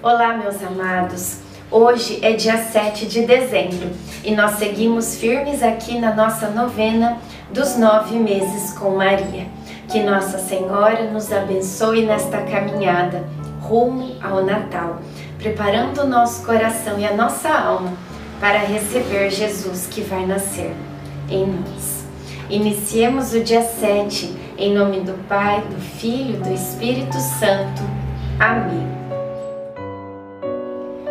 Olá, meus amados. Hoje é dia 7 de dezembro e nós seguimos firmes aqui na nossa novena dos nove meses com Maria. Que Nossa Senhora nos abençoe nesta caminhada rumo ao Natal, preparando o nosso coração e a nossa alma para receber Jesus que vai nascer em nós. Iniciemos o dia 7 em nome do Pai, do Filho e do Espírito Santo. Amém.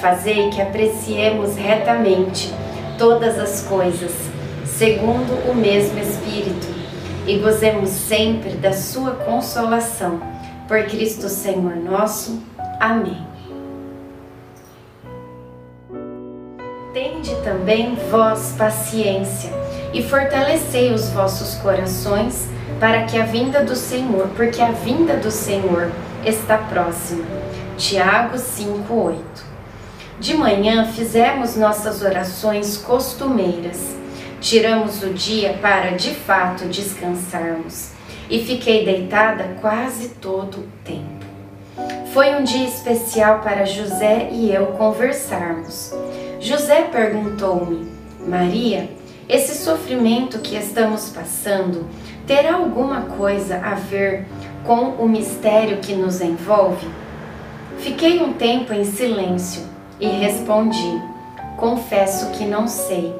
Fazei que apreciemos retamente todas as coisas, segundo o mesmo Espírito, e gozemos sempre da sua consolação. Por Cristo Senhor nosso. Amém. Tende também vós paciência e fortalecei os vossos corações para que a vinda do Senhor, porque a vinda do Senhor está próxima. Tiago 5:8. De manhã fizemos nossas orações costumeiras. Tiramos o dia para de fato descansarmos e fiquei deitada quase todo o tempo. Foi um dia especial para José e eu conversarmos. José perguntou-me: Maria, esse sofrimento que estamos passando terá alguma coisa a ver com o mistério que nos envolve? Fiquei um tempo em silêncio e respondi: Confesso que não sei.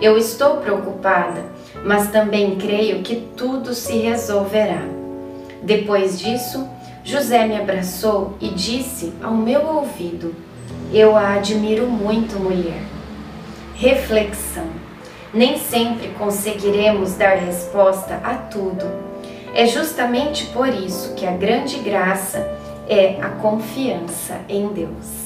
Eu estou preocupada, mas também creio que tudo se resolverá. Depois disso, José me abraçou e disse ao meu ouvido: eu a admiro muito, mulher. Reflexão. Nem sempre conseguiremos dar resposta a tudo. É justamente por isso que a grande graça é a confiança em Deus.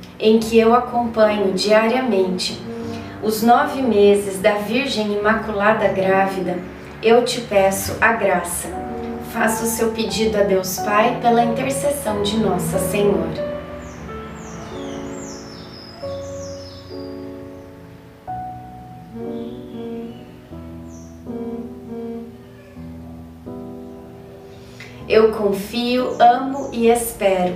em que eu acompanho diariamente os nove meses da Virgem Imaculada Grávida, eu te peço a graça faça o seu pedido a Deus Pai pela intercessão de Nossa Senhora. Eu confio, amo e espero,